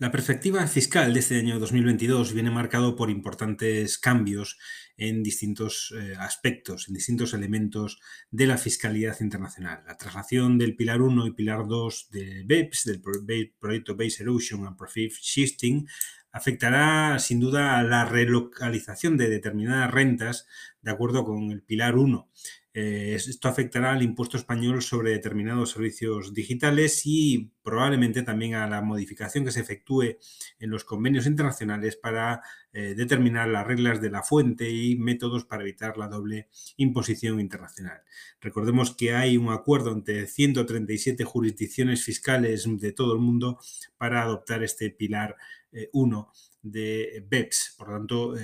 La perspectiva fiscal de este año 2022 viene marcado por importantes cambios en distintos eh, aspectos, en distintos elementos de la fiscalidad internacional. La traslación del Pilar 1 y Pilar 2 de BEPS, del proyecto Base Erosion and Profit Shifting, afectará sin duda a la relocalización de determinadas rentas de acuerdo con el Pilar 1 eh, esto afectará al impuesto español sobre determinados servicios digitales y probablemente también a la modificación que se efectúe en los convenios internacionales para eh, determinar las reglas de la fuente y métodos para evitar la doble imposición internacional. Recordemos que hay un acuerdo entre 137 jurisdicciones fiscales de todo el mundo para adoptar este pilar 1 eh, de BEPS. Por lo tanto,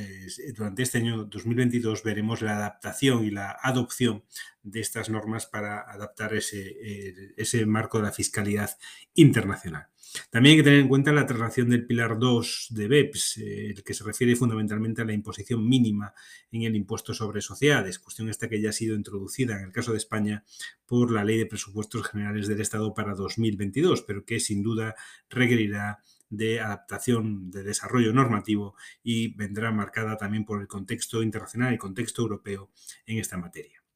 durante este año 2022 veremos la adaptación y la adopción de estas normas para adaptar ese, ese marco de la fiscalidad internacional. También hay que tener en cuenta la traslación del pilar 2 de BEPS, eh, el que se refiere fundamentalmente a la imposición mínima en el impuesto sobre sociedades, cuestión esta que ya ha sido introducida en el caso de España por la Ley de Presupuestos Generales del Estado para 2022, pero que sin duda requerirá de adaptación, de desarrollo normativo y vendrá marcada también por el contexto internacional y contexto europeo en esta materia.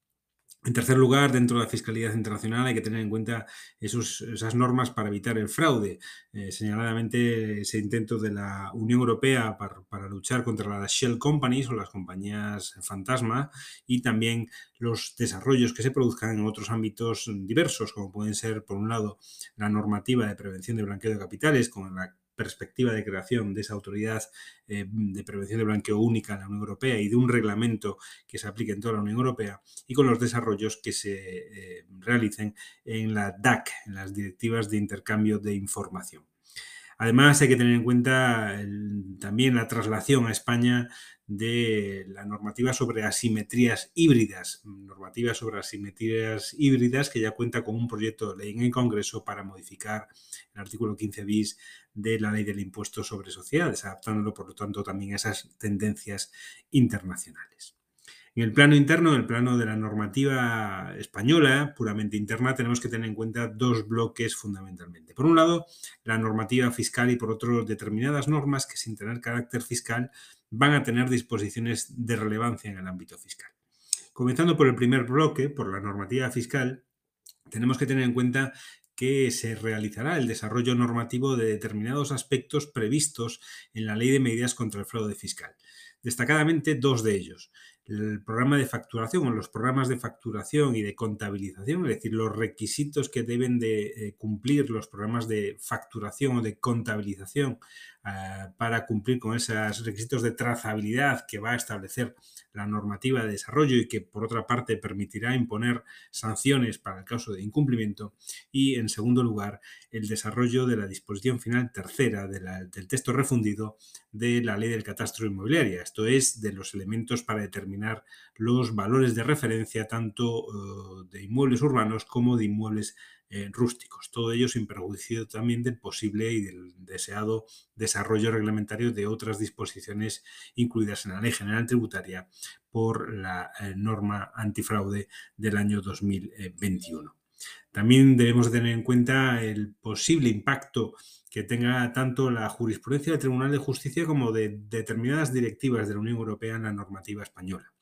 En tercer lugar, dentro de la fiscalidad internacional hay que tener en cuenta esas normas para evitar el fraude. Eh, señaladamente, ese intento de la Unión Europea para, luchar contra las shell companies o las compañías fantasma y también los desarrollos que se produzcan en otros ámbitos diversos, como pueden ser, por un lado, la normativa de prevención de blanqueo de capitales, con la perspectiva de creación de esa autoridad eh, de prevención de blanqueo única en la Unión Europea y de un reglamento que se aplique en toda la Unión Europea y con los desarrollos que se eh, realicen en la DAC, en las directivas de intercambio de información. Además, hay que tener en cuenta también la traslación a España de la normativa sobre asimetrías híbridas, normativa sobre asimetrías híbridas que ya cuenta con un proyecto de ley en el Congreso para modificar el artículo 15 bis de la ley del impuesto sobre sociedades, adaptándolo por lo tanto también a esas tendencias internacionales. En el plano interno, en el plano de la normativa española, puramente interna, tenemos que tener en cuenta dos bloques fundamentalmente. Por un lado, la normativa fiscal y por otro, determinadas normas que sin tener carácter fiscal van a tener disposiciones de relevancia en el ámbito fiscal. Comenzando por el primer bloque, por la normativa fiscal, tenemos que tener en cuenta que se realizará el desarrollo normativo de determinados aspectos previstos en la Ley de Medidas contra el Fraude Fiscal. Destacadamente dos de ellos el programa de facturación o los programas de facturación y de contabilización, es decir, los requisitos que deben de eh, cumplir los programas de facturación o de contabilización ah, para cumplir con esos requisitos de trazabilidad que va a establecer la normativa de desarrollo y que por otra parte permitirá imponer sanciones para el caso de incumplimiento. Y en segundo lugar, el desarrollo de la disposición final tercera del texto refundido de la ley del catastro inmobiliario, esto es, de los elementos para determinar los valores de referencia tanto eh, de inmuebles urbanos como de inmuebles eh, rústicos. Todo ello sin perjuicio también del posible y del deseado desarrollo reglamentario de otras disposiciones incluidas en la Ley General Tributaria por la eh, norma antifraude del año 2021. También debemos tener en cuenta el posible impacto que tenga tanto la jurisprudencia del Tribunal de Justicia como de determinadas directivas de la Unión Europea en la normativa española.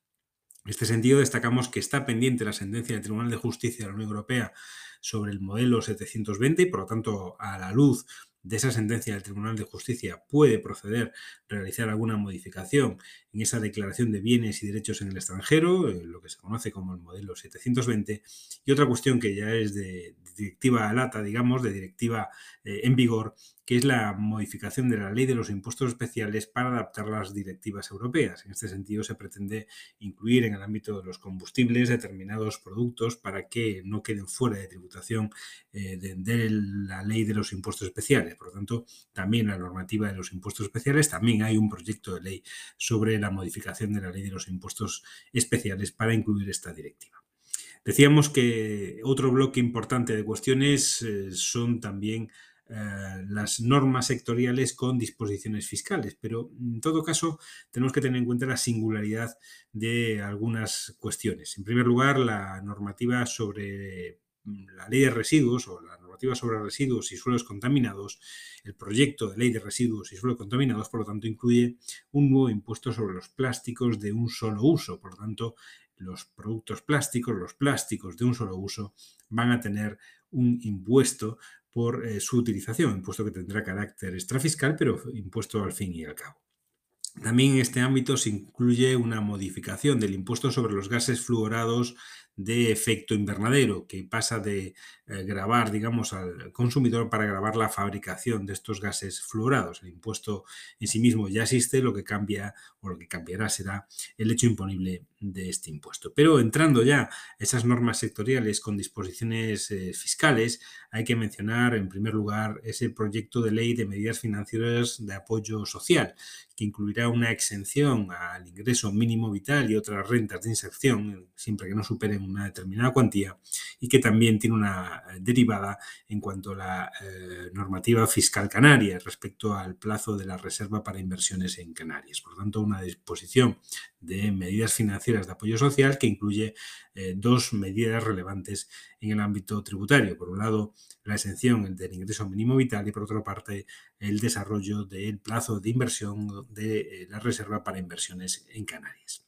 En este sentido, destacamos que está pendiente la sentencia del Tribunal de Justicia de la Unión Europea sobre el modelo 720 y, por lo tanto, a la luz de esa sentencia del Tribunal de Justicia puede proceder a realizar alguna modificación en esa declaración de bienes y derechos en el extranjero, eh, lo que se conoce como el modelo 720, y otra cuestión que ya es de directiva lata, digamos, de directiva eh, en vigor, que es la modificación de la ley de los impuestos especiales para adaptar las directivas europeas. En este sentido, se pretende incluir en el ámbito de los combustibles determinados productos para que no queden fuera de tributación eh, de, la ley de los impuestos especiales. Por lo tanto, también la normativa de los impuestos especiales, también hay un proyecto de ley sobre la modificación de la ley de los impuestos especiales para incluir esta directiva. Decíamos que otro bloque importante de cuestiones eh, son también eh, las normas sectoriales con disposiciones fiscales, pero en todo caso tenemos que tener en cuenta la singularidad de algunas cuestiones. En primer lugar, la normativa sobre la ley de residuos o la normativa sobre residuos y suelos contaminados, el proyecto de ley de residuos y suelos contaminados, por lo tanto, incluye un nuevo impuesto sobre los plásticos de un solo uso. Por lo tanto, los productos plásticos, los plásticos de un solo uso, van a tener un impuesto por eh, su utilización, impuesto que tendrá carácter extrafiscal, pero impuesto al fin y al cabo. También en este ámbito se incluye una modificación del impuesto sobre los gases fluorados de efecto invernadero, que pasa de eh, grabar, digamos, al consumidor para grabar la fabricación de estos gases fluorados. El impuesto en sí mismo ya existe, lo que cambia o lo que cambiará será el hecho imponible de este impuesto. Pero entrando ya esas normas sectoriales con disposiciones eh, fiscales, hay que mencionar en primer lugar ese proyecto de ley de medidas financieras de apoyo social, que incluirá una exención al ingreso mínimo vital y otras rentas de inserción, siempre que no superen una determinada cuantía y que también tiene una eh, derivada en cuanto a la eh, normativa fiscal canaria respecto al plazo de la reserva para inversiones en Canarias. Por tanto, una disposición de medidas financieras de apoyo social que incluye eh, dos medidas relevantes en el ámbito tributario. Por un lado, la exención del ingreso mínimo vital y por otra parte, el desarrollo del plazo de inversión de la reserva para inversiones en Canarias.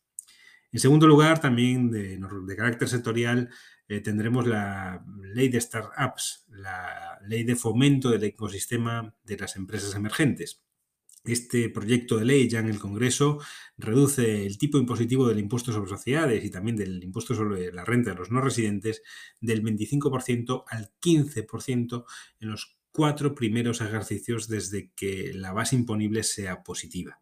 En segundo lugar, también de, carácter sectorial, eh, tendremos la ley de startups, la ley de fomento del ecosistema de las empresas emergentes. Este proyecto de ley ya en el Congreso reduce el tipo impositivo del impuesto sobre sociedades y también del impuesto sobre la renta de los no residentes del 25% al 15% en los cuatro primeros ejercicios desde que la base imponible sea positiva.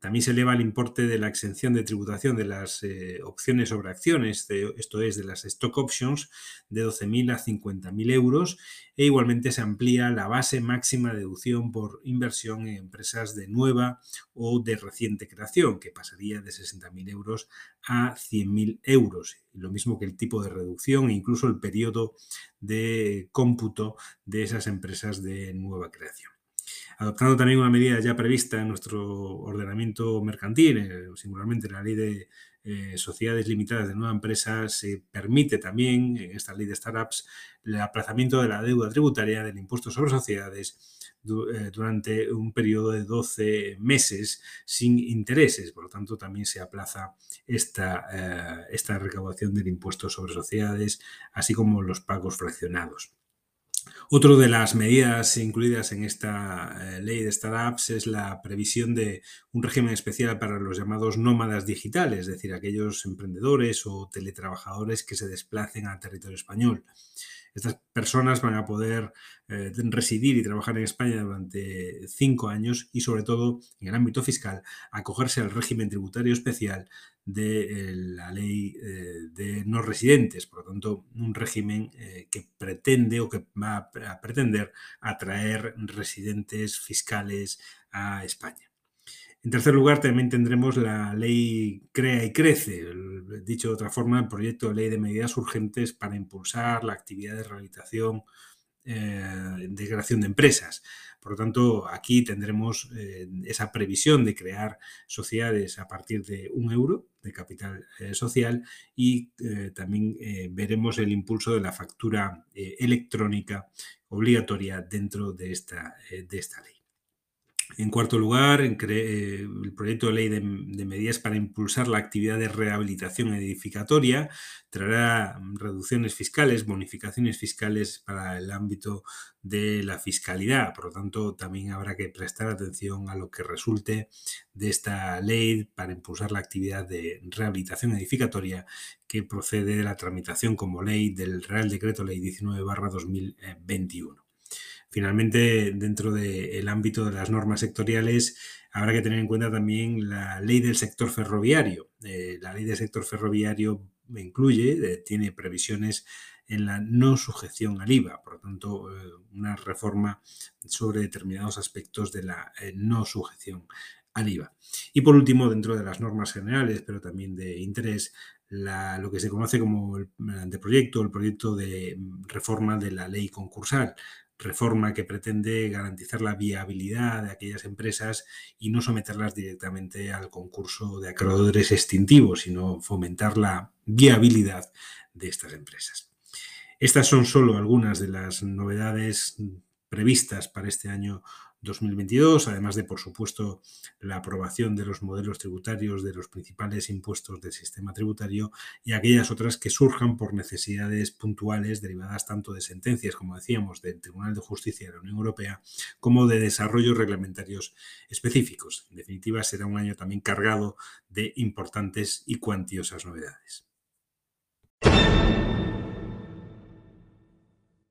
También se eleva el importe de la exención de tributación de las eh, opciones sobre acciones, esto es, de las stock options, de 12.000 a 50.000 euros e igualmente se amplía la base máxima de deducción por inversión en empresas de nueva o de reciente creación, que pasaría de 60.000 euros a 100.000 euros. Lo mismo que el tipo de reducción e incluso el periodo de cómputo de esas empresas de nueva creación adoptando también una medida ya prevista en nuestro ordenamiento mercantil, eh, singularmente la ley de eh, sociedades limitadas de nueva empresa, se permite también, en esta ley de startups, el aplazamiento de la deuda tributaria del impuesto sobre sociedades eh, durante un periodo de 12 meses sin intereses. Por lo tanto, también se aplaza esta, esta recaudación del impuesto sobre sociedades, así como los pagos fraccionados. Otra de las medidas incluidas en esta eh, ley de startups es la previsión de un régimen especial para los llamados nómadas digitales, es decir, aquellos emprendedores o teletrabajadores que se desplacen al territorio español. Estas personas van a poder eh, residir y trabajar en España durante cinco años y, sobre todo, en el ámbito fiscal, acogerse al régimen tributario especial de eh, la ley eh, de no residentes. Por lo tanto, un régimen que pretende o que va a pretender atraer residentes fiscales a España. En tercer lugar, también tendremos la ley Crea y Crece, dicho de otra forma, el proyecto de ley de medidas urgentes para impulsar la actividad de rehabilitación eh, de creación de empresas. Por lo tanto, aquí tendremos eh, esa previsión de crear sociedades a partir de un euro de capital eh, social y también veremos el impulso de la factura electrónica obligatoria dentro de esta, de esta ley. En cuarto lugar, eh, el proyecto de ley de, medidas para impulsar la actividad de rehabilitación edificatoria traerá reducciones fiscales, bonificaciones fiscales para el ámbito de la fiscalidad. Por lo tanto, también habrá que prestar atención a lo que resulte de esta ley para impulsar la actividad de rehabilitación edificatoria que procede de la tramitación como ley del Real Decreto Ley 19-2021. Finalmente, dentro del ámbito de las normas sectoriales, habrá que tener en cuenta también la ley del sector ferroviario. Eh, la ley del sector ferroviario incluye, eh, tiene previsiones en la no sujeción al IVA, por lo tanto, eh, una reforma sobre determinados aspectos de la no sujeción al IVA. Y por último, dentro de las normas generales, pero también de interés, lo que se conoce como el anteproyecto, el proyecto de reforma de la ley concursal, reforma que pretende garantizar la viabilidad de aquellas empresas y no someterlas directamente al concurso de acreedores extintivos, sino fomentar la viabilidad de estas empresas. Estas son solo algunas de las novedades previstas para este año 2022, además de, por supuesto, la aprobación de los modelos tributarios de los principales impuestos del sistema tributario y aquellas otras que surjan por necesidades puntuales derivadas tanto de sentencias, como decíamos, del Tribunal de Justicia de la Unión Europea, como de desarrollos reglamentarios específicos. En definitiva, será un año también cargado de importantes y cuantiosas novedades.